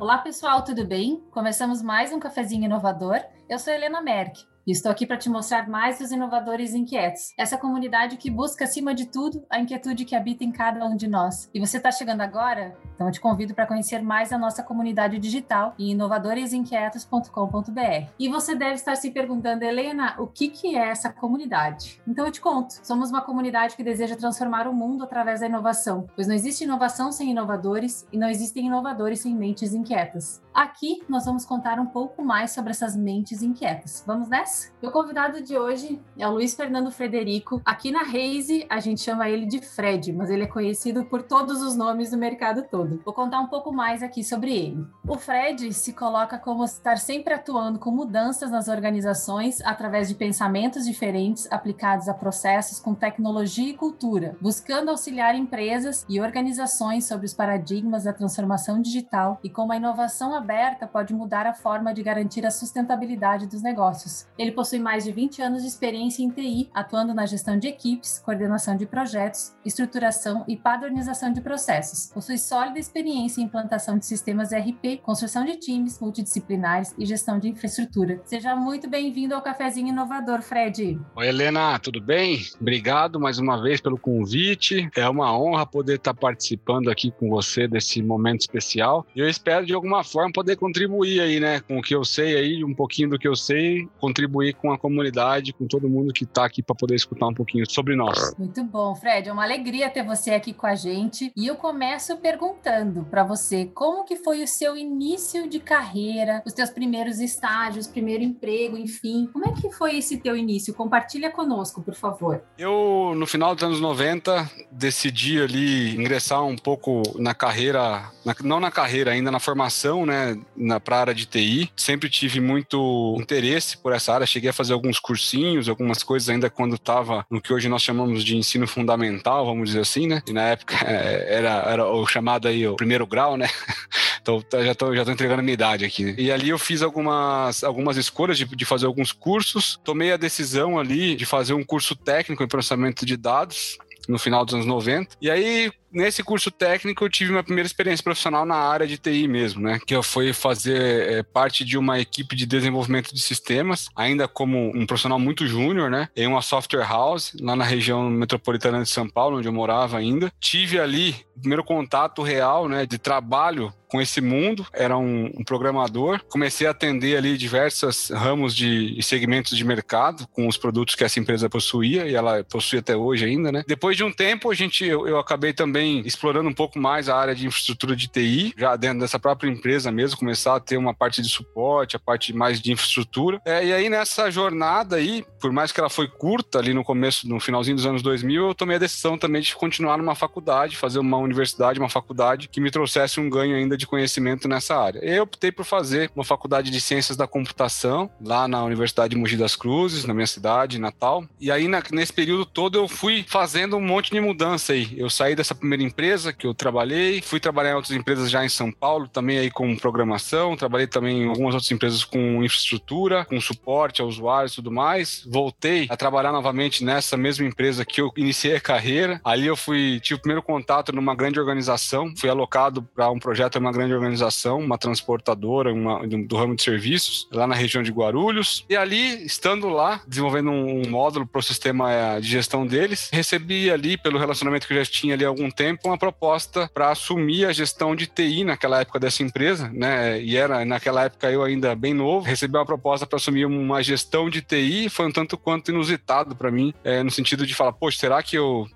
Olá, pessoal, tudo bem? Começamos mais um cafezinho inovador. Eu sou Helena Merck. E estou aqui para te mostrar mais dos inovadores inquietos. Essa comunidade que busca, acima de tudo, a inquietude que habita em cada um de nós. E você está chegando agora? Então eu te convido para conhecer mais a nossa comunidade digital em inovadoresinquietos.com.br. E você deve estar se perguntando, Helena, o que, que é essa comunidade? Então eu te conto. Somos uma comunidade que deseja transformar o mundo através da inovação, pois não existe inovação sem inovadores e não existem inovadores sem mentes inquietas. Aqui nós vamos contar um pouco mais sobre essas mentes inquietas. Vamos nessa? Meu convidado de hoje é o Luiz Fernando Frederico. Aqui na Reise, a gente chama ele de Fred, mas ele é conhecido por todos os nomes do mercado todo. Vou contar um pouco mais aqui sobre ele. O Fred se coloca como estar sempre atuando com mudanças nas organizações através de pensamentos diferentes aplicados a processos com tecnologia e cultura, buscando auxiliar empresas e organizações sobre os paradigmas da transformação digital e como a inovação aberta pode mudar a forma de garantir a sustentabilidade dos negócios. Ele possui mais de 20 anos de experiência em TI, atuando na gestão de equipes, coordenação de projetos, estruturação e padronização de processos. Possui sólida experiência em implantação de sistemas ERP, construção de times multidisciplinares e gestão de infraestrutura. Seja muito bem-vindo ao Cafezinho Inovador, Fred. Oi, Helena, tudo bem? Obrigado mais uma vez pelo convite. É uma honra poder estar participando aqui com você desse momento especial. E eu espero de alguma forma poder contribuir aí, né, com o que eu sei aí, um pouquinho do que eu sei, contribuir com a comunidade, com todo mundo que está aqui para poder escutar um pouquinho sobre nós. Muito bom, Fred. É uma alegria ter você aqui com a gente. E eu começo perguntando para você como que foi o seu início de carreira, os teus primeiros estágios, primeiro emprego, enfim. Como é que foi esse teu início? Compartilha conosco, por favor. Eu, no final dos anos 90, decidi ali ingressar um pouco na carreira, na, não na carreira, ainda na formação, né, na pra área de TI. Sempre tive muito interesse por essa área cheguei a fazer alguns cursinhos, algumas coisas ainda quando estava no que hoje nós chamamos de ensino fundamental, vamos dizer assim, né? E na época é, era, era o chamado aí o primeiro grau, né? Então já tô, já tô entregando a minha idade aqui. E ali eu fiz algumas, algumas escolhas de, de fazer alguns cursos, tomei a decisão ali de fazer um curso técnico em processamento de dados no final dos anos 90. E aí, nesse curso técnico, eu tive minha primeira experiência profissional na área de TI mesmo, né? Que eu fui fazer é, parte de uma equipe de desenvolvimento de sistemas, ainda como um profissional muito júnior, né? Em uma software house, lá na região metropolitana de São Paulo, onde eu morava ainda. Tive ali o primeiro contato real, né, de trabalho com esse mundo, era um, um, programador. Comecei a atender ali diversos ramos de segmentos de mercado com os produtos que essa empresa possuía e ela possui até hoje ainda, né? Depois de um tempo, a gente, eu, eu acabei também explorando um pouco mais a área de infraestrutura de TI, já dentro dessa própria empresa mesmo, começar a ter uma parte de suporte, a parte mais de infraestrutura. É, e aí nessa jornada aí, por mais que ela foi curta ali no começo, no finalzinho dos anos 2000, eu tomei a decisão também de continuar numa faculdade, fazer uma universidade, uma faculdade que me trouxesse um ganho ainda de conhecimento nessa área. Eu optei por fazer uma faculdade de ciências da computação lá na Universidade de Mogi das Cruzes, na minha cidade, Natal. E aí na, nesse período todo eu fui fazendo um monte de mudança aí. Eu saí dessa primeira empresa que eu trabalhei, fui trabalhar em outras empresas já em São Paulo, também aí com programação, trabalhei também em algumas outras empresas com infraestrutura, com suporte a usuários e tudo mais. Voltei a trabalhar novamente nessa mesma empresa que eu iniciei a carreira. Ali eu fui tive o primeiro contato numa grande organização, fui alocado para um projeto uma grande organização, uma transportadora uma, do, do, ramo de serviços, lá na região de Guarulhos. E ali, estando lá, desenvolvendo um, um módulo para o sistema eh, de gestão deles, recebi ali, pelo relacionamento que eu já tinha ali há algum tempo, uma proposta para assumir a gestão de TI naquela época dessa empresa, né? E era, naquela época, eu ainda bem novo, recebi uma proposta para assumir uma gestão de TI, foi um tanto quanto inusitado para mim, é, no sentido de falar, poxa, será que eu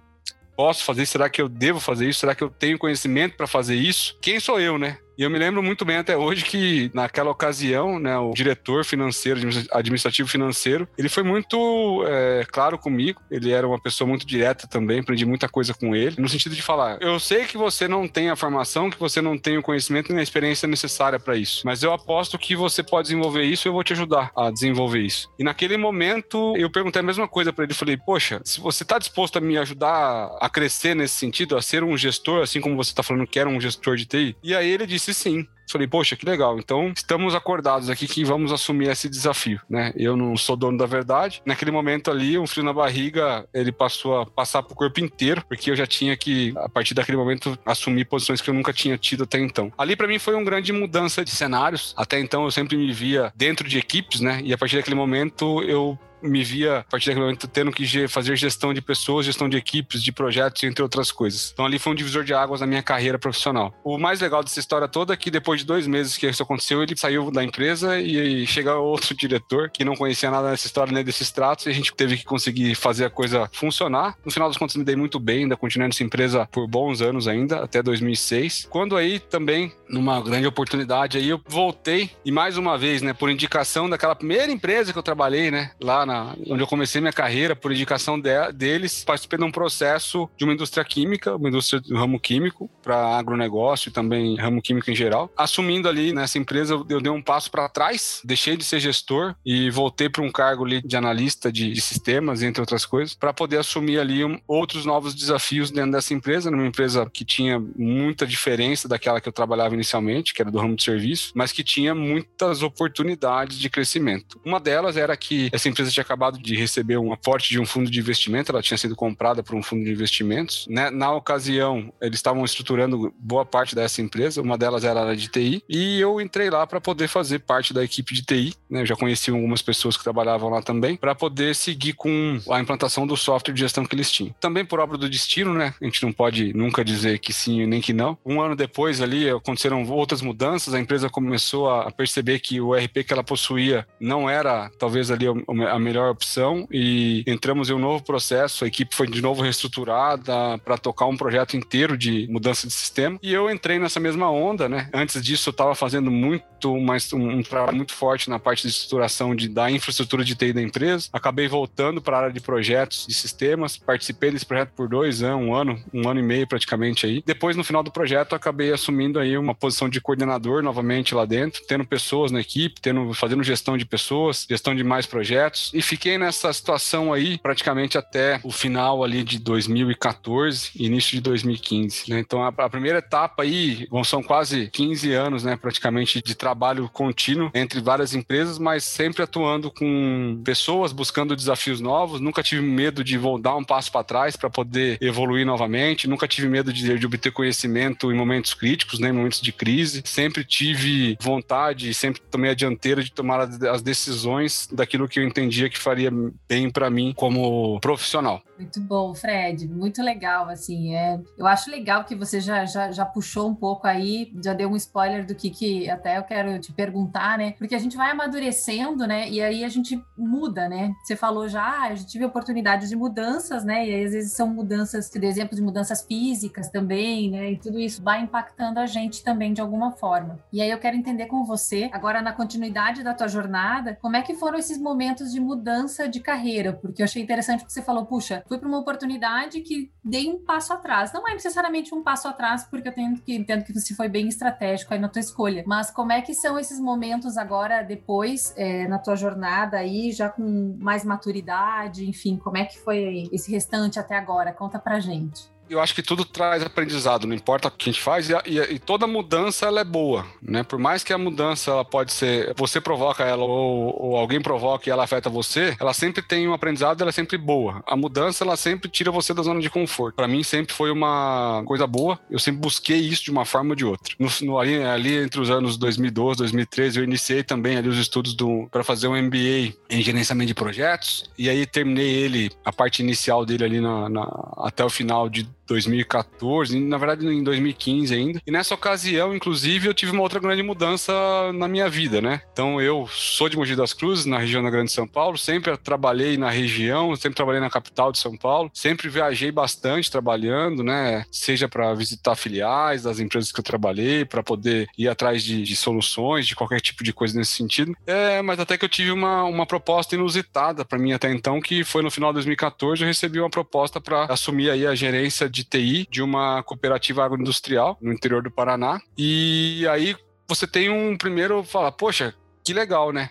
posso fazer? Será que eu devo fazer isso? Será que eu tenho conhecimento para fazer isso? Quem sou eu, né? E eu me lembro muito bem até hoje que, naquela ocasião, né, o diretor financeiro, administrativo financeiro, ele foi muito é, claro comigo. Ele era uma pessoa muito direta também, aprendi muita coisa com ele, no sentido de falar: eu sei que você não tem a formação, que você não tem o conhecimento nem a experiência necessária para isso, mas eu aposto que você pode desenvolver isso e eu vou te ajudar a desenvolver isso. E naquele momento, eu perguntei a mesma coisa para ele. Falei: poxa, se você está disposto a me ajudar a crescer nesse sentido, a ser um gestor, assim como você está falando que era um gestor de TI, e aí ele disse disse sim. Falei, poxa, que legal. Então, estamos acordados aqui que vamos assumir esse desafio, né? Eu não sou dono da verdade. Naquele momento ali, um frio na barriga, ele passou a passar pro corpo inteiro, porque eu já tinha que, a partir daquele momento, assumir posições que eu nunca tinha tido até então. Ali, para mim, foi uma grande mudança de cenários. Até então, eu sempre me via dentro de equipes, né? E a partir daquele momento, eu me via, a partir daquele momento, tendo que fazer gestão de pessoas, gestão de equipes, de projetos, entre outras coisas. Então ali foi um divisor de águas na minha carreira profissional. O mais legal dessa história toda é que depois de dois meses que isso aconteceu, ele saiu da empresa e chega outro diretor que não conhecia nada dessa história nem desses tratos e a gente teve que conseguir fazer a coisa funcionar. No final das contas, me dei muito bem, ainda continuei nessa empresa por bons anos ainda, até 2006. Quando aí também, numa grande oportunidade aí, eu voltei e mais uma vez, né, por indicação daquela primeira empresa que eu trabalhei, né, lá na na, onde eu comecei minha carreira, por indicação de, deles, participei de um processo de uma indústria química, uma indústria do ramo químico, para agronegócio e também ramo químico em geral. Assumindo ali nessa empresa, eu, dei um passo para trás, deixei de ser gestor e voltei para um cargo ali de analista de, de, sistemas, entre outras coisas, para poder assumir ali um, outros novos desafios dentro dessa empresa, numa empresa que tinha muita diferença daquela que eu trabalhava inicialmente, que era do ramo de serviço, mas que tinha muitas oportunidades de crescimento. Uma delas era que essa empresa tinha acabado de receber um aporte de um fundo de investimento, ela tinha sido comprada por um fundo de investimentos. Né? Na ocasião, eles estavam estruturando boa parte dessa empresa, uma delas era a de TI, e eu entrei lá para poder fazer parte da equipe de TI. Né? Eu já conheci algumas pessoas que trabalhavam lá também, para poder seguir com a implantação do software de gestão que eles tinham. Também por obra do destino, né? A gente não pode nunca dizer que sim nem que não. Um ano depois ali aconteceram outras mudanças, a empresa começou a perceber que o RP que ela possuía não era talvez ali a melhor melhor opção e entramos em um novo processo. A equipe foi de novo reestruturada para tocar um projeto inteiro de mudança de sistema. E eu entrei nessa mesma onda, né? Antes disso, eu estava fazendo muito mais um, trabalho muito forte na parte de estruturação de, da infraestrutura de TI da empresa. Acabei voltando para a área de projetos de sistemas. Participei desse projeto por dois anos, um ano, um ano e meio praticamente aí. Depois, no final do projeto, acabei assumindo aí uma posição de coordenador novamente lá dentro, tendo pessoas na equipe, tendo, fazendo gestão de pessoas, gestão de mais projetos e fiquei nessa situação aí praticamente até o final ali de 2014, início de 2015. Né? Então a, a, primeira etapa aí são quase 15 anos, né, praticamente de trabalho contínuo entre várias empresas, mas sempre atuando com pessoas buscando desafios novos. Nunca tive medo de dar um passo para trás para poder evoluir novamente. Nunca tive medo de, de obter conhecimento em momentos críticos, né, em momentos de crise. Sempre tive vontade, sempre tomei a dianteira de tomar as decisões daquilo que eu entendia que faria bem para mim como profissional. Muito bom, Fred, muito legal, assim, é, eu acho legal que você já, já, já puxou um pouco aí, já deu um spoiler do que, que até eu quero te perguntar, né, porque a gente vai amadurecendo, né, e aí a gente muda, né, você falou já, ah, eu já tive oportunidades de mudanças, né, e às vezes são mudanças, de exemplo de mudanças físicas também, né, e tudo isso vai impactando a gente também de alguma forma. E aí eu quero entender com você, agora na continuidade da tua jornada, como é que foram esses momentos de mudança mudança de carreira, porque eu achei interessante que você falou, puxa, fui para uma oportunidade que dei um passo atrás. Não é necessariamente um passo atrás, porque eu tenho que entendo que você foi bem estratégico aí na tua escolha. Mas como é que são esses momentos agora depois é, na tua jornada aí, já com mais maturidade, enfim, como é que foi esse restante até agora? Conta pra gente eu acho que tudo traz aprendizado, não importa o que a gente faz, e, e, e, toda mudança ela é boa, né? Por mais que a mudança ela pode ser, você provoca ela ou, ou alguém provoca e ela afeta você, ela sempre tem um aprendizado, ela é sempre boa. A mudança ela sempre tira você da zona de conforto. Para mim sempre foi uma coisa boa. Eu sempre busquei isso de uma forma ou de outra. No, no ali, ali, entre os anos 2012, 2013, eu iniciei também ali os estudos para fazer um MBA em gerenciamento de projetos e aí terminei ele a parte inicial dele ali na, na, até o final de 2014, na verdade em 2015 ainda. E nessa ocasião, inclusive, eu tive uma outra grande mudança na minha vida, né? Então eu sou de Mogi das Cruzes, na região da Grande São Paulo, sempre trabalhei na região, sempre trabalhei na capital de São Paulo, sempre viajei bastante trabalhando, né? Seja para visitar filiais das empresas que eu trabalhei, para poder ir atrás de, de, soluções, de qualquer tipo de coisa nesse sentido. É, mas até que eu tive uma, uma proposta inusitada para mim até então, que foi no final de 2014, eu recebi uma proposta para assumir aí a gerência de TI de uma cooperativa agroindustrial no interior do Paraná. E aí você tem um primeiro fala, poxa, que legal, né?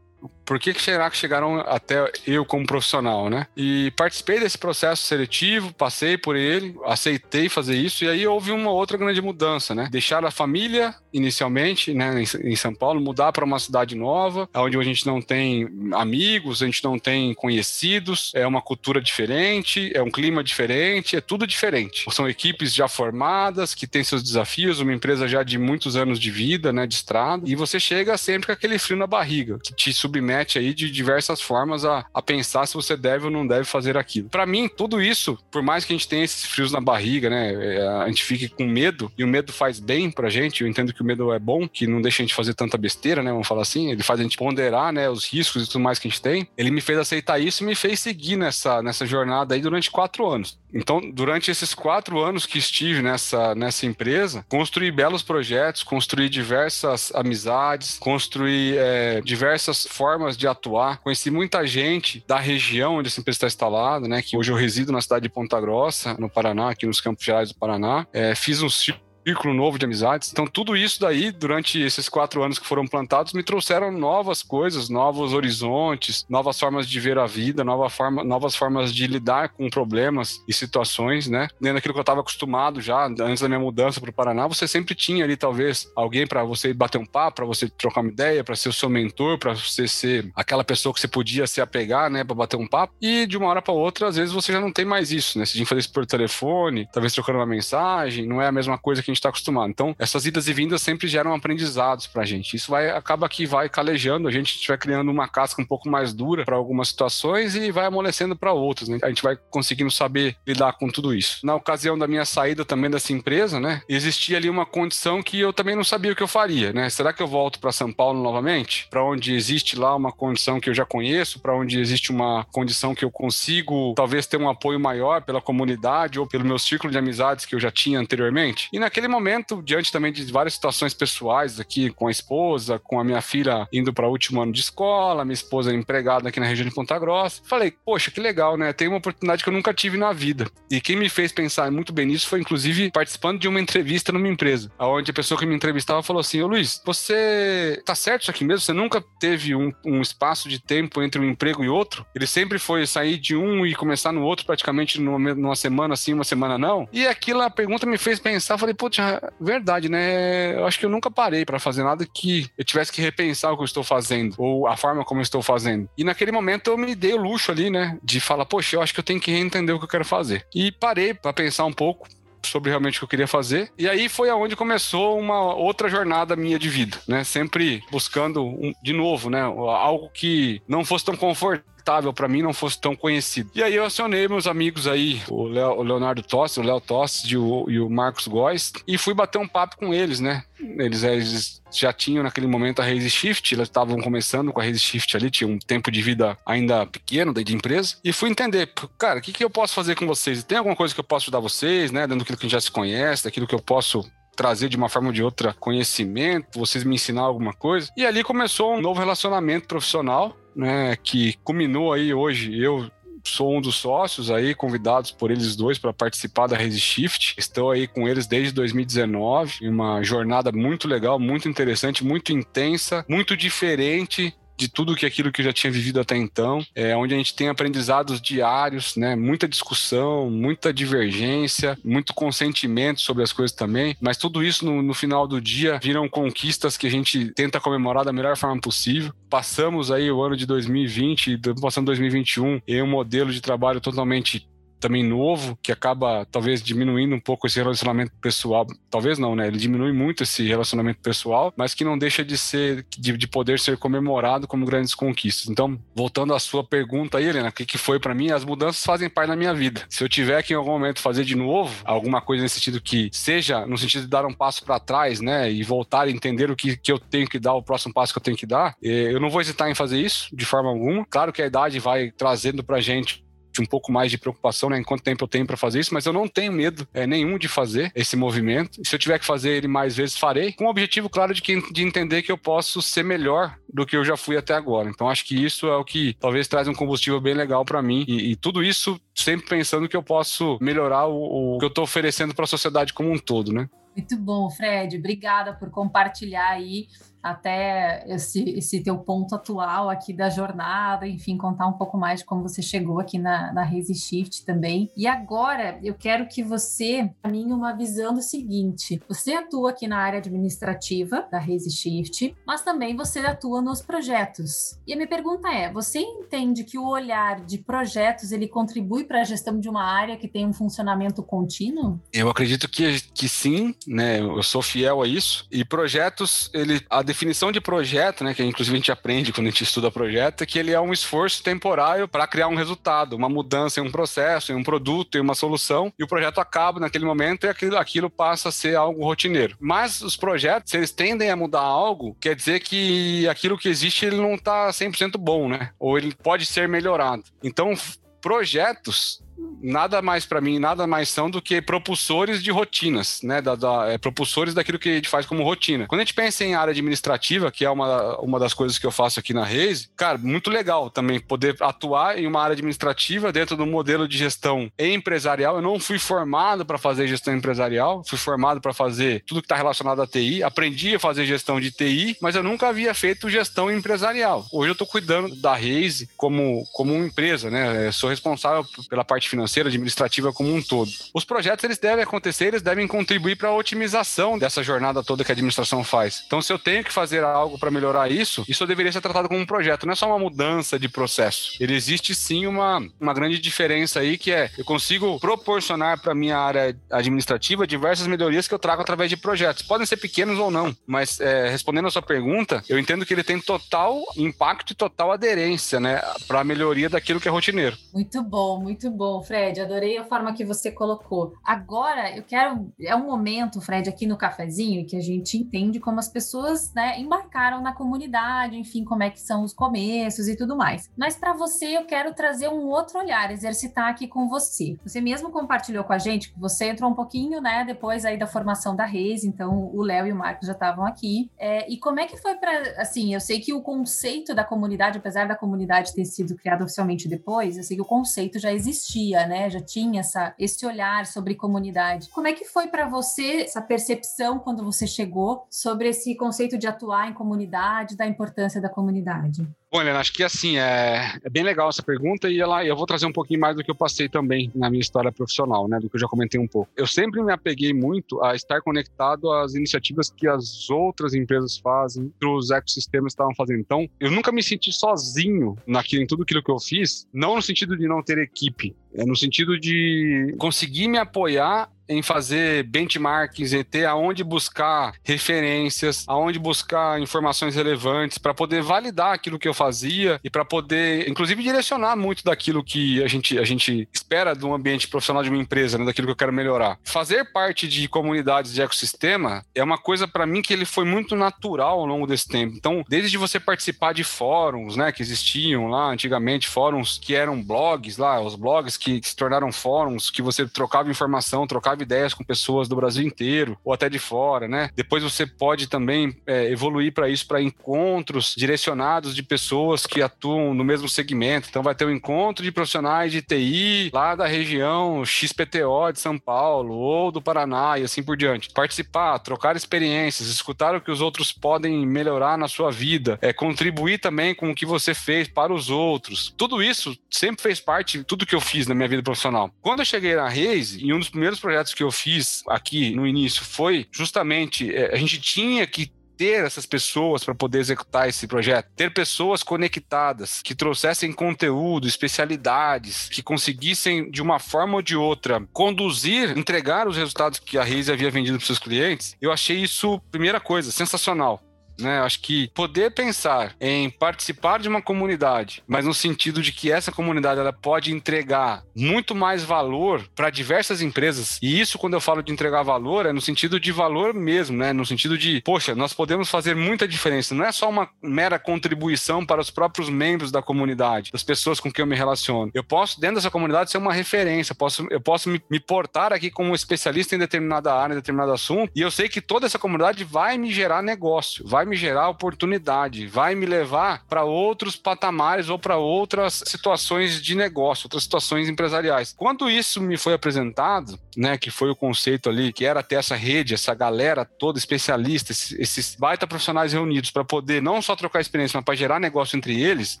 Por que, que será que chegaram até eu como profissional, né? E participei desse processo seletivo, passei por ele, aceitei fazer isso, e aí houve uma outra grande mudança, né? Deixar a família inicialmente, né, em São Paulo, mudar para uma cidade nova, onde a gente não tem amigos, a gente não tem conhecidos, é uma cultura diferente, é um clima diferente, é tudo diferente. São equipes já formadas, que têm seus desafios, uma empresa já de muitos anos de vida, né, de estrada, e você chega sempre com aquele frio na barriga, que te submete aí de diversas formas a, a pensar se você deve ou não deve fazer aquilo. Para mim, tudo isso, por mais que a gente tenha esses frios na barriga, né, é, a gente fique com medo, e o medo faz bem pra gente, eu entendo que o medo é bom, que não deixa a gente fazer tanta besteira, né, vamos falar assim, ele faz a gente ponderar, né, os riscos e tudo mais que a gente tem. Ele me fez aceitar isso e me fez seguir nessa, nessa jornada aí durante quatro anos. Então, durante esses quatro anos que estive nessa, nessa empresa, construí belos projetos, construí diversas amizades, construí é, diversas formas de atuar. Conheci muita gente da região onde essa empresa está instalada, né? Que hoje eu resido na cidade de Ponta Grossa, no Paraná, aqui nos Campos Gerais do Paraná. É, fiz um círculo novo de amizades. Então, tudo isso daí, durante esses quatro anos que foram plantados, me trouxeram novas coisas, novos horizontes, novas formas de ver a vida, nova forma, novas formas de lidar com problemas e situações, né? Dentro daquilo que eu estava acostumado já, antes da minha mudança para o Paraná, você sempre tinha ali, talvez, alguém para você bater um papo, para você trocar uma ideia, para ser o seu mentor, para você ser aquela pessoa que você podia se apegar, né, para bater um papo. E de uma hora para outra, às vezes você já não tem mais isso, né? Você tinha que fazer isso por telefone, talvez trocando uma mensagem, não é a mesma coisa que a gente está acostumado. Então, essas idas e vindas sempre geram aprendizados para a gente. Isso vai acaba que vai calejando, a gente vai criando uma casca um pouco mais dura para algumas situações e vai amolecendo para outras. Né? A gente vai conseguindo saber lidar com tudo isso. Na ocasião da minha saída também dessa empresa, né, existia ali uma condição que eu também não sabia o que eu faria. Né? Será que eu volto para São Paulo novamente? Para onde existe lá uma condição que eu já conheço, para onde existe uma condição que eu consigo talvez ter um apoio maior pela comunidade ou pelo meu círculo de amizades que eu já tinha anteriormente? E naquele momento, diante também de várias situações pessoais aqui com a esposa, com a minha filha indo para o último ano de escola, minha esposa empregada aqui na região de Ponta Grossa, falei, poxa, que legal, né? Tem uma oportunidade que eu nunca tive na vida. E quem me fez pensar muito bem nisso foi, inclusive, participando de uma entrevista numa empresa, onde a pessoa que me entrevistava falou assim: Ô Luiz, você tá certo isso aqui mesmo? Você nunca teve um, um espaço de tempo entre um emprego e outro? Ele sempre foi sair de um e começar no outro praticamente numa, numa semana sim, uma semana não? E aquilo, a pergunta me fez pensar, falei, putz, verdade, né? Eu acho que eu nunca parei para fazer nada que eu tivesse que repensar o que eu estou fazendo, ou a forma como eu estou fazendo. E naquele momento eu me dei o luxo ali, né? De falar, poxa, eu acho que eu tenho que entender o que eu quero fazer. E parei para pensar um pouco, sobre realmente o que eu queria fazer. E aí foi aonde começou uma outra jornada minha de vida, né? Sempre buscando um, de novo, né? Algo que não fosse tão confortável para mim não fosse tão conhecido. E aí eu acionei meus amigos aí, o, Leo, o Leonardo Tossi, o Léo Tossi e o, e o Marcos Góes, e fui bater um papo com eles, né? Eles, eles já tinham naquele momento a Raise Shift, eles estavam começando com a Raise Shift ali, tinha um tempo de vida ainda pequeno da empresa, e fui entender, cara, o que, que eu posso fazer com vocês? Tem alguma coisa que eu posso ajudar vocês, né? Dentro daquilo que a gente já se conhece, daquilo que eu posso trazer de uma forma ou de outra conhecimento, vocês me ensinar alguma coisa. E ali começou um novo relacionamento profissional, né, que culminou aí hoje eu sou um dos sócios aí, convidados por eles dois para participar da Resishift. Estou aí com eles desde 2019, uma jornada muito legal, muito interessante, muito intensa, muito diferente de tudo que aquilo que eu já tinha vivido até então, é, onde a gente tem aprendizados diários, né? Muita discussão, muita divergência, muito consentimento sobre as coisas também, mas tudo isso no, no final do dia viram conquistas que a gente tenta comemorar da melhor forma possível. Passamos aí o ano de 2020, passando 2021 em um modelo de trabalho totalmente também novo, que acaba talvez diminuindo um pouco esse relacionamento pessoal. Talvez não, né? Ele diminui muito esse relacionamento pessoal, mas que não deixa de ser, de, de poder ser comemorado como grandes conquistas. Então, voltando à sua pergunta aí, Helena, o que, que foi para mim? As mudanças fazem parte da minha vida. Se eu tiver que em algum momento fazer de novo alguma coisa nesse sentido que seja no sentido de dar um passo para trás, né? E voltar a entender o que, que eu tenho que dar, o próximo passo que eu tenho que dar, eh, eu não vou hesitar em fazer isso de forma alguma. Claro que a idade vai trazendo pra gente um pouco mais de preocupação, né? Em quanto tempo eu tenho para fazer isso, mas eu não tenho medo é, nenhum de fazer esse movimento. Se eu tiver que fazer ele mais vezes, farei, com o objetivo claro de, que, de entender que eu posso ser melhor do que eu já fui até agora. Então acho que isso é o que talvez traz um combustível bem legal para mim e, e, tudo isso sempre pensando que eu posso melhorar o, o que eu estou oferecendo para a sociedade como um todo, né? Muito bom, Fred. Obrigada por compartilhar aí até esse, esse teu ponto atual aqui da jornada, enfim, contar um pouco mais de como você chegou aqui na, na Raise Shift também. E agora eu quero que você caminhe uma visão do seguinte: você atua aqui na área administrativa da Raise Shift, mas também você atua nos projetos. E a minha pergunta é: você entende que o olhar de projetos ele contribui para a gestão de uma área que tem um funcionamento contínuo? Eu acredito que, que sim, né? Eu sou fiel a isso. E projetos, ele definição de projeto, né, que inclusive a gente aprende quando a gente estuda projeto, é que ele é um esforço temporário para criar um resultado, uma mudança em um processo, em um produto, em uma solução, e o projeto acaba naquele momento e aquilo, aquilo passa a ser algo rotineiro. Mas os projetos, se eles tendem a mudar algo, quer dizer que aquilo que existe ele não está 100% bom, né? Ou ele pode ser melhorado. Então, projetos nada mais para mim, nada mais são do que propulsores de rotinas, né? Da, da, é, propulsores daquilo que a gente faz como rotina. Quando a gente pensa em área administrativa, que é uma, uma das coisas que eu faço aqui na Reis, cara, muito legal também poder atuar em uma área administrativa dentro do modelo de gestão empresarial. Eu não fui formado para fazer gestão empresarial, fui formado para fazer tudo que está relacionado a TI, aprendi a fazer gestão de TI, mas eu nunca havia feito gestão empresarial. Hoje eu estou cuidando da Reis como, como uma empresa, né? Eu sou responsável pela parte financeira, administrativa como um todo. Os projetos eles devem acontecer, eles devem contribuir para a otimização dessa jornada toda que a administração faz. Então, se eu tenho que fazer algo para melhorar isso, isso deveria ser tratado como um projeto, não é só uma mudança de processo. Ele existe sim uma, uma grande diferença aí que é eu consigo proporcionar para minha área administrativa diversas melhorias que eu trago através de projetos. Podem ser pequenos ou não, mas é, respondendo a sua pergunta, eu entendo que ele tem total impacto e total aderência, né, para a melhoria daquilo que é rotineiro. Muito bom, muito bom. Fred. Adorei a forma que você colocou. Agora, eu quero. É um momento, Fred, aqui no cafezinho, que a gente entende como as pessoas né, embarcaram na comunidade, enfim, como é que são os começos e tudo mais. Mas para você, eu quero trazer um outro olhar, exercitar aqui com você. Você mesmo compartilhou com a gente que você entrou um pouquinho, né, depois aí da formação da Reis, então o Léo e o Marcos já estavam aqui. É, e como é que foi para. Assim, eu sei que o conceito da comunidade, apesar da comunidade ter sido criada oficialmente depois, eu sei que o conceito já existia né? Já tinha essa, esse olhar sobre comunidade. Como é que foi para você essa percepção quando você chegou sobre esse conceito de atuar em comunidade, da importância da comunidade? Bom, Helena, acho que assim, é, é, bem legal essa pergunta e ela, eu vou trazer um pouquinho mais do que eu passei também na minha história profissional, né, do que eu já comentei um pouco. Eu sempre me apeguei muito a estar conectado às iniciativas que as outras empresas fazem, que os ecossistemas estavam fazendo. Então, eu nunca me senti sozinho naquilo, em tudo aquilo que eu fiz, não no sentido de não ter equipe, é no sentido de conseguir me apoiar em fazer benchmarkings, em ter aonde buscar referências, aonde buscar informações relevantes para poder validar aquilo que eu fazia e para poder, inclusive, direcionar muito daquilo que a gente, a gente espera de um ambiente profissional de uma empresa, né, daquilo que eu quero melhorar. Fazer parte de comunidades de ecossistema é uma coisa para mim que ele foi muito natural ao longo desse tempo. Então, desde você participar de fóruns, né, que existiam lá antigamente, fóruns que eram blogs lá, os blogs que se tornaram fóruns, que você trocava informação, trocava ideias com pessoas do Brasil inteiro ou até de fora, né? Depois você pode também é, evoluir para isso, para encontros direcionados de pessoas que atuam no mesmo segmento. Então vai ter um encontro de profissionais de TI lá da região XPTO de São Paulo ou do Paraná e assim por diante. Participar, trocar experiências, escutar o que os outros podem melhorar na sua vida, é, contribuir também com o que você fez para os outros. Tudo isso sempre fez parte de tudo que eu fiz na minha vida profissional. Quando eu cheguei na Reis, em um dos primeiros projetos projetos que eu fiz aqui no início foi justamente é, a gente tinha que ter essas pessoas para poder executar esse projeto, ter pessoas conectadas que trouxessem conteúdo, especialidades, que conseguissem de uma forma ou de outra conduzir, entregar os resultados que a Reis havia vendido para seus clientes. Eu achei isso primeira coisa sensacional. Né? Acho que poder pensar em participar de uma comunidade, mas no sentido de que essa comunidade ela pode entregar muito mais valor para diversas empresas. E isso, quando eu falo de entregar valor, é no sentido de valor mesmo, né? No sentido de, poxa, nós podemos fazer muita diferença. Não é só uma mera contribuição para os próprios membros da comunidade, das pessoas com quem eu me relaciono. Eu posso, dentro dessa comunidade, ser uma referência. Eu posso, eu posso me, me portar aqui como especialista em determinada área, em determinado assunto. E eu sei que toda essa comunidade vai me gerar negócio, vai me gerar oportunidade, vai me levar para outros patamares ou para outras situações de negócio, outras situações empresariais. Quando isso me foi apresentado, né, que foi o conceito ali, que era ter essa rede, essa galera toda especialista, esses, baita profissionais reunidos para poder não só trocar experiência, mas para gerar negócio entre eles,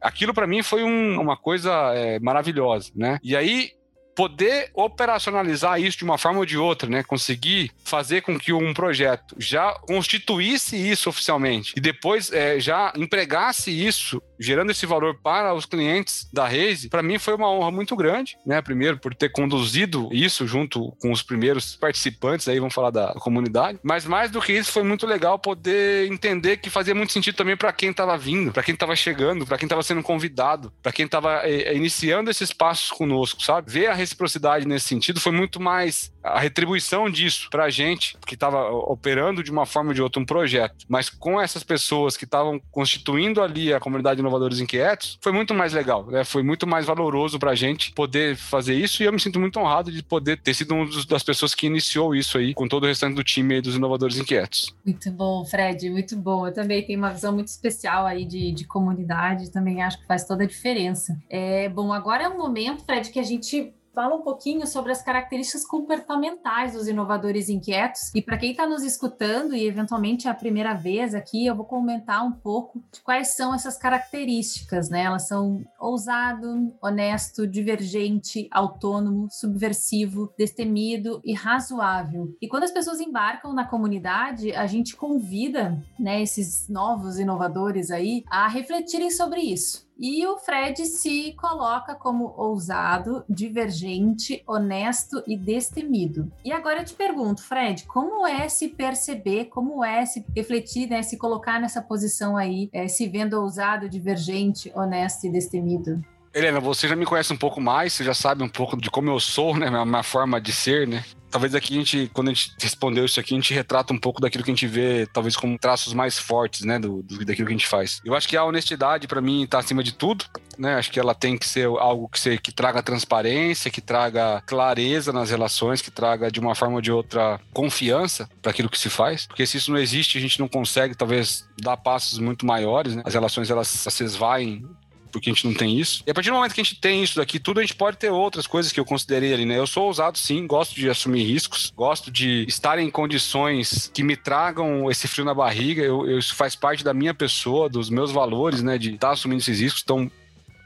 aquilo para mim foi um, uma coisa é, maravilhosa, né? E aí poder operacionalizar isso de uma forma ou de outra, né? Conseguir fazer com que um projeto já constituísse isso oficialmente e depois é, já empregasse isso gerando esse valor para os clientes da Raise, para mim foi uma honra muito grande, né? Primeiro por ter conduzido isso junto com os primeiros participantes aí, vamos falar da comunidade, mas mais do que isso foi muito legal poder entender que fazia muito sentido também para quem estava vindo, para quem estava chegando, para quem estava sendo convidado, para quem estava é, é, iniciando esses passos conosco, sabe? Ver a reciprocidade nesse sentido foi muito mais a retribuição disso para a gente que estava operando de uma forma ou de outra um projeto, mas com essas pessoas que estavam constituindo ali a comunidade Inovadores Inquietos, foi muito mais legal, né? Foi muito mais valoroso pra gente poder fazer isso e eu me sinto muito honrado de poder ter sido uma das pessoas que iniciou isso aí com todo o restante do time dos Inovadores Inquietos. Muito bom, Fred, muito bom. Eu também tenho uma visão muito especial aí de, de comunidade, também acho que faz toda a diferença. É, bom, agora é um momento, Fred, que a gente fala um pouquinho sobre as características comportamentais dos inovadores inquietos. E para quem está nos escutando e eventualmente é a primeira vez aqui, eu vou comentar um pouco de quais são essas características, né? Elas são ousado, honesto, divergente, autônomo, subversivo, destemido e razoável. E quando as pessoas embarcam na comunidade, a gente convida, né, esses novos inovadores aí a refletirem sobre isso e o Fred se coloca como ousado, divergente, honesto e destemido. E agora eu te pergunto, Fred, como é se perceber, como é se refletir, né, se colocar nessa posição aí, é, se vendo ousado, divergente, honesto e destemido? Helena, você já me conhece um pouco mais, você já sabe um pouco de como eu sou, né? Minha, minha forma de ser, né? talvez aqui a gente, quando a gente respondeu isso aqui, a gente retrata um pouco daquilo que a gente vê, talvez como traços mais fortes, né, do, do daquilo que a gente faz. Eu acho que a honestidade, para mim, tá acima de tudo, né? Acho que ela tem que ser algo que, ser, que traga transparência, que traga clareza nas relações, que traga de uma forma ou de outra confiança para aquilo que se faz. Porque se isso não existe, a gente não consegue, talvez, dar passos muito maiores, né? As relações, elas, elas esvaem porque a gente não tem isso. E a partir do momento que a gente tem isso daqui, tudo a gente pode ter outras coisas que eu considerei ali, né? Eu sou ousado sim, gosto de assumir riscos, gosto de estar em condições que me tragam esse frio na barriga. Eu, eu isso faz parte da minha pessoa, dos meus valores, né? De estar assumindo esses riscos. Então,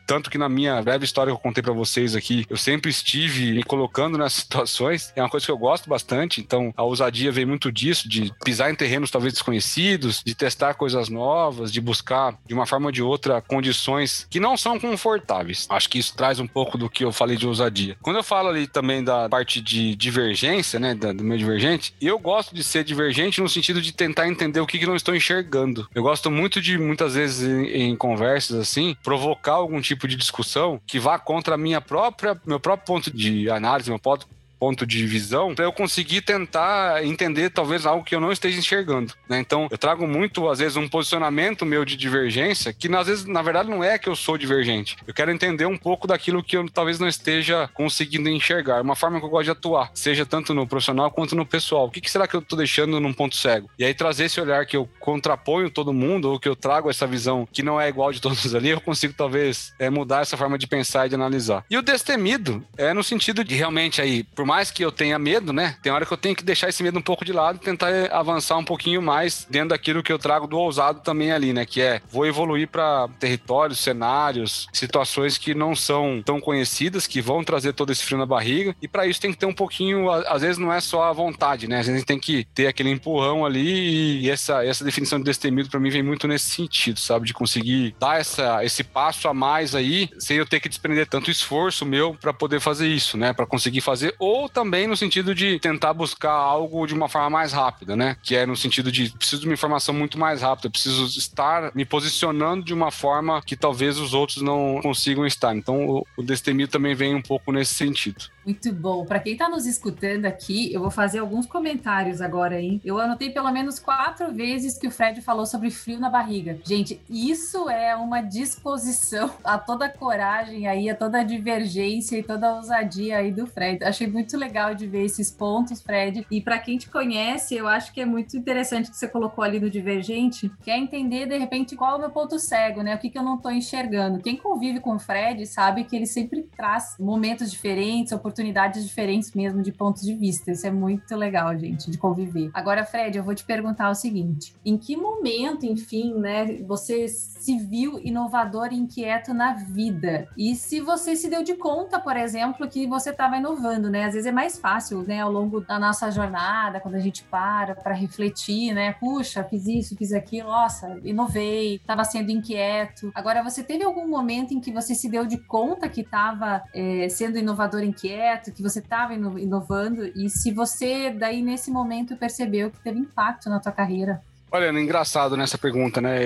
tanto que na minha breve história que eu contei para vocês aqui, eu sempre estive me colocando nessas situações. É uma coisa que eu gosto bastante. Então, a ousadia vem muito disso, de pisar em terrenos talvez desconhecidos, de testar coisas novas, de buscar, de uma forma ou de outra, condições que não são confortáveis. Acho que isso traz um pouco do que eu falei de ousadia. Quando eu falo ali também da parte de divergência, né, do meu divergente, eu gosto de ser divergente no sentido de tentar entender o que, que não estou enxergando. Eu gosto muito de, muitas vezes, em, em conversas assim, provocar algum tipo tipo de discussão que vá contra a minha própria, meu próprio ponto de análise, meu ponto, ponto de visão para eu conseguir tentar entender talvez algo que eu não esteja enxergando, né? Então, eu trago muito às vezes um posicionamento meu de divergência que às vezes na verdade não é que eu sou divergente. Eu quero entender um pouco daquilo que eu talvez não esteja conseguindo enxergar, uma forma que eu gosto de atuar, seja tanto no profissional quanto no pessoal. O que, que será que eu estou deixando num ponto cego? E aí trazer esse olhar que eu contraponho todo mundo ou que eu trago essa visão que não é igual de todos ali, eu consigo talvez é, mudar essa forma de pensar e de analisar. E o destemido é no sentido de realmente aí, por mais que eu tenha medo, né? Tem hora que eu tenho que deixar esse medo um pouco de lado e tentar avançar um pouquinho mais dentro daquilo que eu trago do ousado também ali, né? Que é vou evoluir para territórios, cenários, situações que não são tão conhecidas, que vão trazer todo esse frio na barriga. E para isso tem que ter um pouquinho, às vezes não é só a vontade, né? Às vezes tem que ter aquele empurrão ali e essa, essa definição de destemido para mim vem muito nesse sentido, sabe? De conseguir dar essa, esse passo a mais aí, sem eu ter que desprender tanto esforço meu para poder fazer isso, né? Para conseguir fazer ou também no sentido de tentar buscar algo de uma forma mais rápida, né? Que é no sentido de preciso de uma informação muito mais rápida, preciso estar me posicionando de uma forma que talvez os outros não consigam estar. Então o, o Destemido também vem um pouco nesse sentido. Muito bom. Para quem está nos escutando aqui, eu vou fazer alguns comentários agora, hein? Eu anotei pelo menos quatro vezes que o Fred falou sobre frio na barriga. Gente, isso é uma disposição a toda coragem aí, a toda divergência e toda ousadia aí do Fred. Achei muito legal de ver esses pontos, Fred. E para quem te conhece, eu acho que é muito interessante que você colocou ali no divergente, que é entender de repente qual é o meu ponto cego, né? O que, que eu não estou enxergando. Quem convive com o Fred sabe que ele sempre traz momentos diferentes, oportunidades oportunidades diferentes mesmo de pontos de vista. Isso é muito legal, gente, de conviver. Agora, Fred, eu vou te perguntar o seguinte: em que momento, enfim, né, você se viu inovador e inquieto na vida? E se você se deu de conta, por exemplo, que você estava inovando, né? Às vezes é mais fácil, né, ao longo da nossa jornada, quando a gente para para refletir, né? Puxa, fiz isso, fiz aquilo, nossa, inovei, estava sendo inquieto. Agora, você teve algum momento em que você se deu de conta que estava é, sendo inovador inquieto? Projeto, que você estava inovando e se você daí nesse momento percebeu que teve impacto na tua carreira. Olha, é engraçado nessa pergunta, né?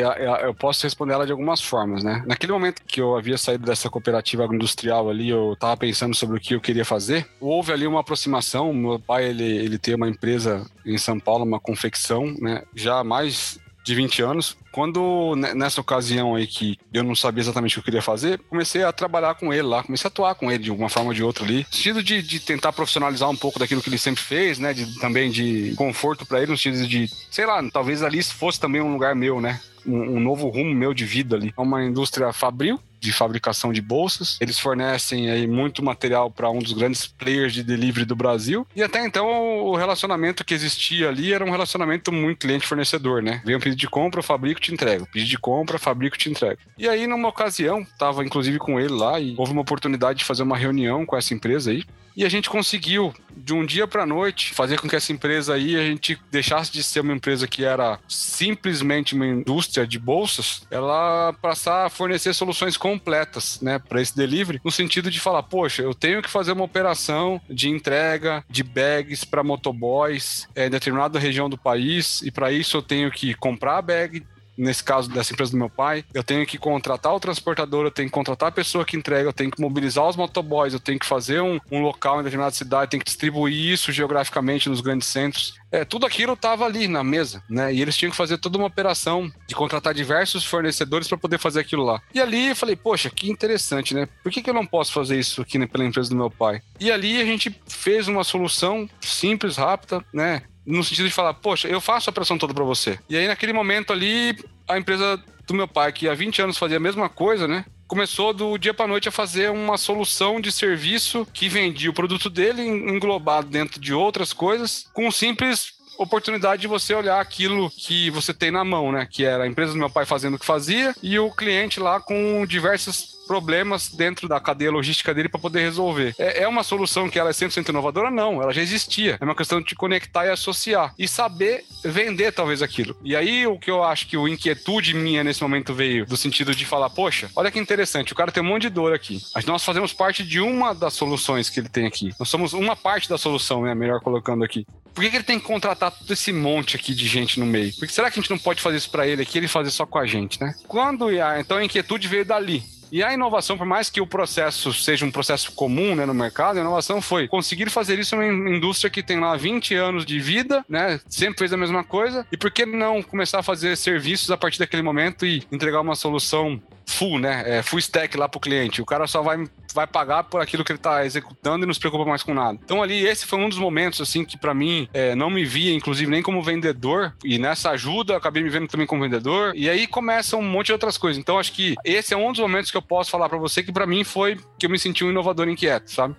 Eu posso responder ela de algumas formas, né? Naquele momento que eu havia saído dessa cooperativa agroindustrial ali, eu estava pensando sobre o que eu queria fazer. Houve ali uma aproximação. Meu pai, ele, ele tem uma empresa em São Paulo, uma confecção, né? Já mais de 20 anos. Quando, nessa ocasião aí que eu não sabia exatamente o que eu queria fazer, comecei a trabalhar com ele lá, comecei a atuar com ele de alguma forma ou de outra ali. No sentido de, de tentar profissionalizar um pouco daquilo que ele sempre fez, né? De, também de conforto para ele, no sentido de, sei lá, talvez ali fosse também um lugar meu, né? Um, um novo rumo meu de vida ali. É uma indústria fabril, de fabricação de bolsas. Eles fornecem aí muito material para um dos grandes players de delivery do Brasil. E até então o relacionamento que existia ali era um relacionamento muito cliente-fornecedor, né? Vem um pedido de compra, eu fabrico, te entrego. Pedido de compra, fabrico, te entrego. E aí, numa ocasião, estava inclusive com ele lá e houve uma oportunidade de fazer uma reunião com essa empresa aí. E a gente conseguiu, de um dia para noite, fazer com que essa empresa aí a gente deixasse de ser uma empresa que era simplesmente uma indústria de bolsas, ela passar a fornecer soluções completas, né, para esse delivery, no sentido de falar, poxa, eu tenho que fazer uma operação de entrega de bags para motoboys é, em determinada região do país e para isso eu tenho que comprar a bag, nesse caso dessa empresa do meu pai, eu tenho que contratar o transportador, eu tenho que contratar a pessoa que entrega, eu tenho que mobilizar os motoboys, eu tenho que fazer um, um local em determinada cidade, tenho que distribuir isso geograficamente nos grandes centros. É, tudo aquilo estava ali na mesa, né? E eles tinham que fazer toda uma operação de contratar diversos fornecedores para poder fazer aquilo lá. E ali eu falei, poxa, que interessante, né? Por que, que eu não posso fazer isso aqui pela empresa do meu pai? E ali a gente fez uma solução simples, rápida, né? No sentido de falar, poxa, eu faço a operação toda para você. E aí, naquele momento ali, a empresa do meu pai, que há 20 anos fazia a mesma coisa, né? Começou do dia para noite a fazer uma solução de serviço que vendia o produto dele englobado dentro de outras coisas, com simples oportunidade de você olhar aquilo que você tem na mão, né? Que era a empresa do meu pai fazendo o que fazia e o cliente lá com diversas problemas dentro da cadeia logística dele para poder resolver. É, é, uma solução que ela é 100% inovadora? Não, ela já existia. É uma questão de conectar e associar e saber vender talvez aquilo. E aí o que eu acho que o inquietude minha nesse momento veio do sentido de falar, poxa, olha que interessante, o cara tem um monte de dor aqui. Mas nós fazemos parte de uma das soluções que ele tem aqui. Nós somos uma parte da solução, né? Melhor colocando aqui. Por que, que ele tem que contratar todo esse monte aqui de gente no meio? Porque será que a gente não pode fazer isso para ele aqui, ele fazer só com a gente, né? Quando então a inquietude veio dali. E a inovação, por mais que o processo seja um processo comum né, no mercado, a inovação foi conseguir fazer isso numa indústria que tem lá 20 anos de vida, né? Sempre fez a mesma coisa. E por que não começar a fazer serviços a partir daquele momento e entregar uma solução full, né? É, full stack lá pro cliente. O cara só vai, vai pagar por aquilo que ele tá executando e não se preocupa mais com nada. Então ali, esse foi um dos momentos, assim, que para mim é, não me via, inclusive, nem como vendedor. E nessa ajuda, acabei me vendo também como vendedor. E aí começa um monte de outras coisas. Então acho que esse é um dos momentos que eu posso falar para você que para mim foi que eu me senti um inovador inquieto, sabe?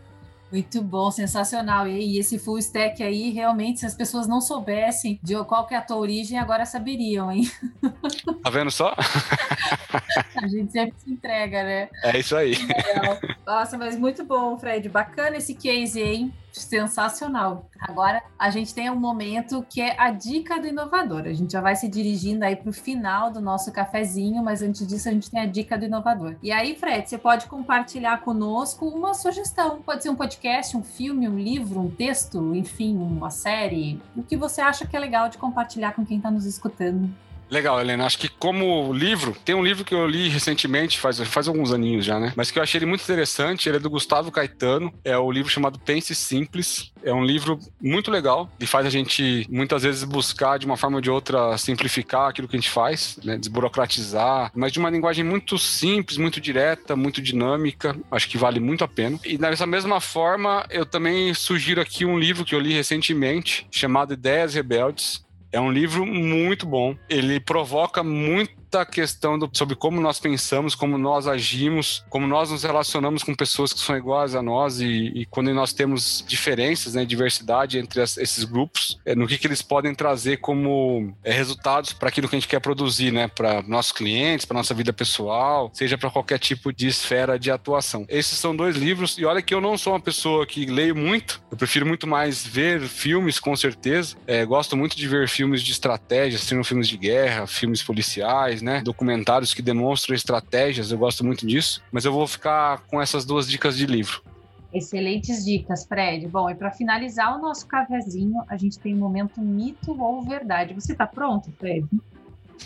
Muito bom, sensacional. E esse full stack aí, realmente, se as pessoas não soubessem de qual que é a tua origem, agora saberiam, hein? Tá vendo só? a gente sempre se entrega, né? É isso aí. Nossa, mas muito bom, Fred. Bacana esse case, hein? sensacional. Agora a gente tem um momento que é a dica do inovador. A gente já vai se dirigindo aí para o final do nosso cafezinho, mas antes disso a gente tem a dica do inovador. E aí, Fred, você pode compartilhar conosco uma sugestão. Pode ser um podcast, um filme, um livro, um texto, enfim, uma série. O que você acha que é legal de compartilhar com quem está nos escutando. Legal, Helena. Acho que como livro, tem um livro que eu li recentemente, faz, faz alguns aninhos já, né? Mas que eu achei ele muito interessante. Ele é do Gustavo Caetano. É o livro chamado Pense Simples. É um livro muito legal e faz a gente muitas vezes buscar de uma forma ou de outra simplificar aquilo que a gente faz, né? desburocratizar, mas de uma linguagem muito simples, muito direta, muito dinâmica. Acho que vale muito a pena. E dessa mesma forma, eu também sugiro aqui um livro que eu li recentemente chamado Ideias Rebeldes. É um livro muito bom. Ele provoca muito muita questão do, sobre como nós pensamos, como nós agimos, como nós nos relacionamos com pessoas que são iguais a nós e, e quando nós temos diferenças, né, diversidade entre as, esses grupos, é, no que, que eles podem trazer como é, resultados para aquilo que a gente quer produzir, né, para nossos clientes, para nossa vida pessoal, seja para qualquer tipo de esfera de atuação. Esses são dois livros e olha que eu não sou uma pessoa que leio muito, eu prefiro muito mais ver filmes, com certeza. É, gosto muito de ver filmes de estratégia, sendo filmes de guerra, filmes policiais, né? Documentários que demonstram estratégias, eu gosto muito disso. Mas eu vou ficar com essas duas dicas de livro. Excelentes dicas, Fred. Bom, e para finalizar o nosso cafezinho, a gente tem um momento mito ou verdade. Você está pronto, Fred?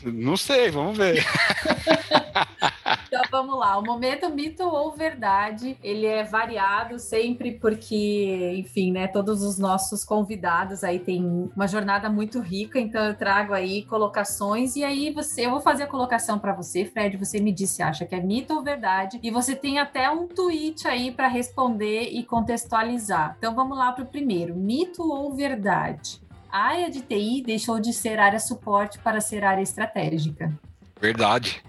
Não sei, vamos ver. então vamos lá. O momento mito ou verdade, ele é variado sempre porque, enfim, né, todos os nossos convidados aí têm uma jornada muito rica, então eu trago aí colocações e aí você, eu vou fazer a colocação para você, Fred, você me disse se acha que é mito ou verdade e você tem até um tweet aí para responder e contextualizar. Então vamos lá para o primeiro, mito ou verdade? A área de TI deixou de ser área suporte para ser área estratégica. Verdade.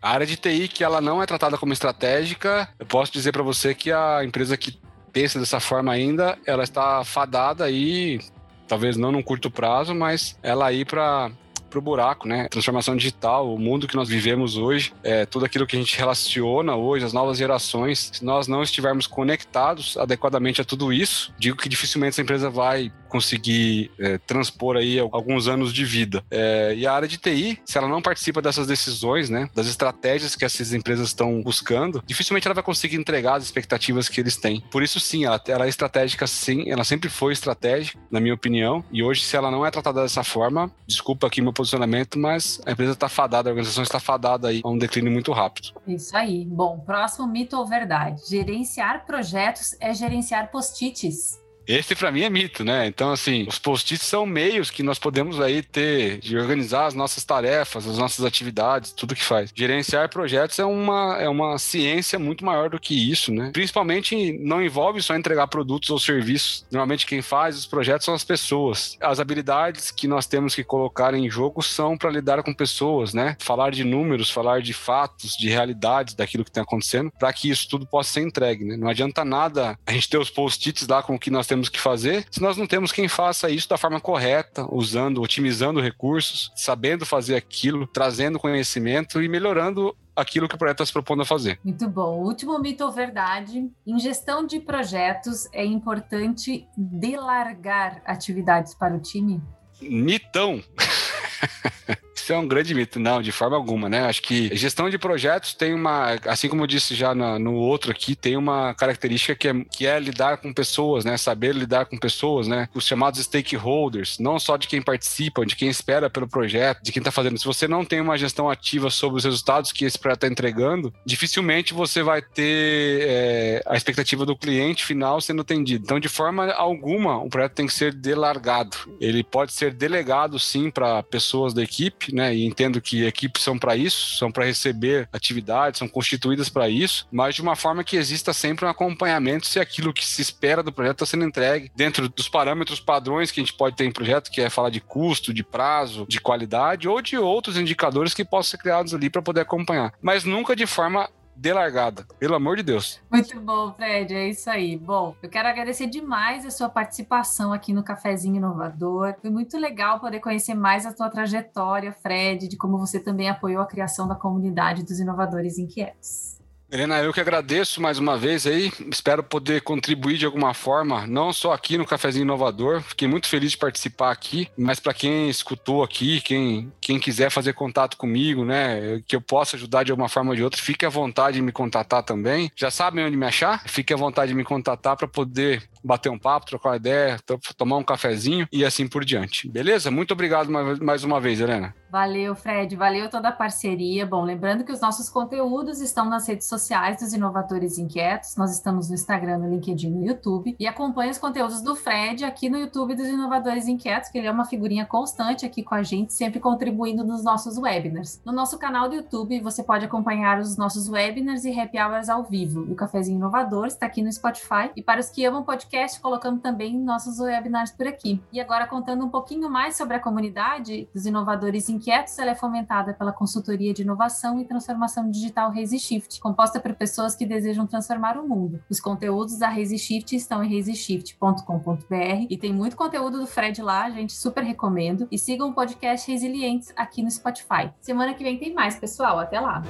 A área de TI que ela não é tratada como estratégica, eu posso dizer para você que a empresa que pensa dessa forma ainda, ela está fadada aí, talvez não num curto prazo, mas ela aí para pro buraco, né? Transformação digital, o mundo que nós vivemos hoje, é, tudo aquilo que a gente relaciona hoje, as novas gerações, se nós não estivermos conectados adequadamente a tudo isso, digo que dificilmente essa empresa vai conseguir é, transpor aí alguns anos de vida. É, e a área de TI, se ela não participa dessas decisões, né, das estratégias que essas empresas estão buscando, dificilmente ela vai conseguir entregar as expectativas que eles têm. Por isso, sim, ela, ela é estratégica, sim, ela sempre foi estratégica, na minha opinião, e hoje, se ela não é tratada dessa forma, desculpa aqui meu posicionamento, mas a empresa está fadada, a organização está fadada aí a um declínio muito rápido. Isso aí. Bom, próximo mito ou verdade? Gerenciar projetos é gerenciar post-its. Esse para mim é mito, né? Então, assim, os post-its são meios que nós podemos aí ter de organizar as nossas tarefas, as nossas atividades, tudo que faz. Gerenciar projetos é uma, é uma ciência muito maior do que isso, né? Principalmente não envolve só entregar produtos ou serviços. Normalmente quem faz os projetos são as pessoas. As habilidades que nós temos que colocar em jogo são para lidar com pessoas, né? Falar de números, falar de fatos, de realidades daquilo que está acontecendo, para que isso tudo possa ser entregue, né? Não adianta nada a gente ter os post-its lá com o que nós temos que fazer se nós não temos quem faça isso da forma correta, usando, otimizando recursos, sabendo fazer aquilo, trazendo conhecimento e melhorando aquilo que o projeto está se propondo a fazer. Muito bom. Último mito ou verdade: em gestão de projetos é importante delargar atividades para o time? Mitão! Isso é um grande mito. Não, de forma alguma, né? Acho que gestão de projetos tem uma, assim como eu disse já no, no outro aqui, tem uma característica que é, que é lidar com pessoas, né? Saber lidar com pessoas, né? Os chamados stakeholders, não só de quem participa, de quem espera pelo projeto, de quem está fazendo. Se você não tem uma gestão ativa sobre os resultados que esse projeto está entregando, dificilmente você vai ter é, a expectativa do cliente final sendo atendido. Então, de forma alguma, o projeto tem que ser delargado. Ele pode ser delegado, sim, para pessoas da equipe, né? E entendo que equipes são para isso, são para receber atividades, são constituídas para isso, mas de uma forma que exista sempre um acompanhamento se aquilo que se espera do projeto está sendo entregue dentro dos parâmetros padrões que a gente pode ter em projeto, que é falar de custo, de prazo, de qualidade ou de outros indicadores que possam ser criados ali para poder acompanhar, mas nunca de forma de largada, pelo amor de Deus. Muito bom, Fred, é isso aí. Bom, eu quero agradecer demais a sua participação aqui no Cafezinho Inovador. Foi muito legal poder conhecer mais a sua trajetória, Fred, de como você também apoiou a criação da comunidade dos inovadores inquietos. Helena, eu que agradeço mais uma vez aí. Espero poder contribuir de alguma forma, não só aqui no Cafezinho Inovador. Fiquei muito feliz de participar aqui, mas para quem escutou aqui, quem, quem quiser fazer contato comigo, né, que eu possa ajudar de alguma forma ou de outra, fique à vontade de me contatar também. Já sabem onde me achar? Fique à vontade de me contatar para poder bater um papo, trocar uma ideia, tomar um cafezinho e assim por diante. Beleza? Muito obrigado mais uma vez, Helena. Valeu, Fred. Valeu toda a parceria. Bom, lembrando que os nossos conteúdos estão nas redes sociais dos Inovadores Inquietos. Nós estamos no Instagram, no LinkedIn, no YouTube. E acompanhe os conteúdos do Fred aqui no YouTube dos Inovadores Inquietos, que ele é uma figurinha constante aqui com a gente, sempre contribuindo nos nossos webinars. No nosso canal do YouTube, você pode acompanhar os nossos webinars e happy hours ao vivo. E o Cafezinho Inovador está aqui no Spotify. E para os que amam podcast, colocamos também nossos webinars por aqui. E agora, contando um pouquinho mais sobre a comunidade dos Inovadores Inquietos, ela é fomentada pela consultoria de inovação e transformação digital Raise Shift, composta por pessoas que desejam transformar o mundo. Os conteúdos da Raise Shift estão em raiseshift.com.br e tem muito conteúdo do Fred lá, gente super recomendo. E sigam o podcast Resilientes aqui no Spotify. Semana que vem tem mais, pessoal. Até lá!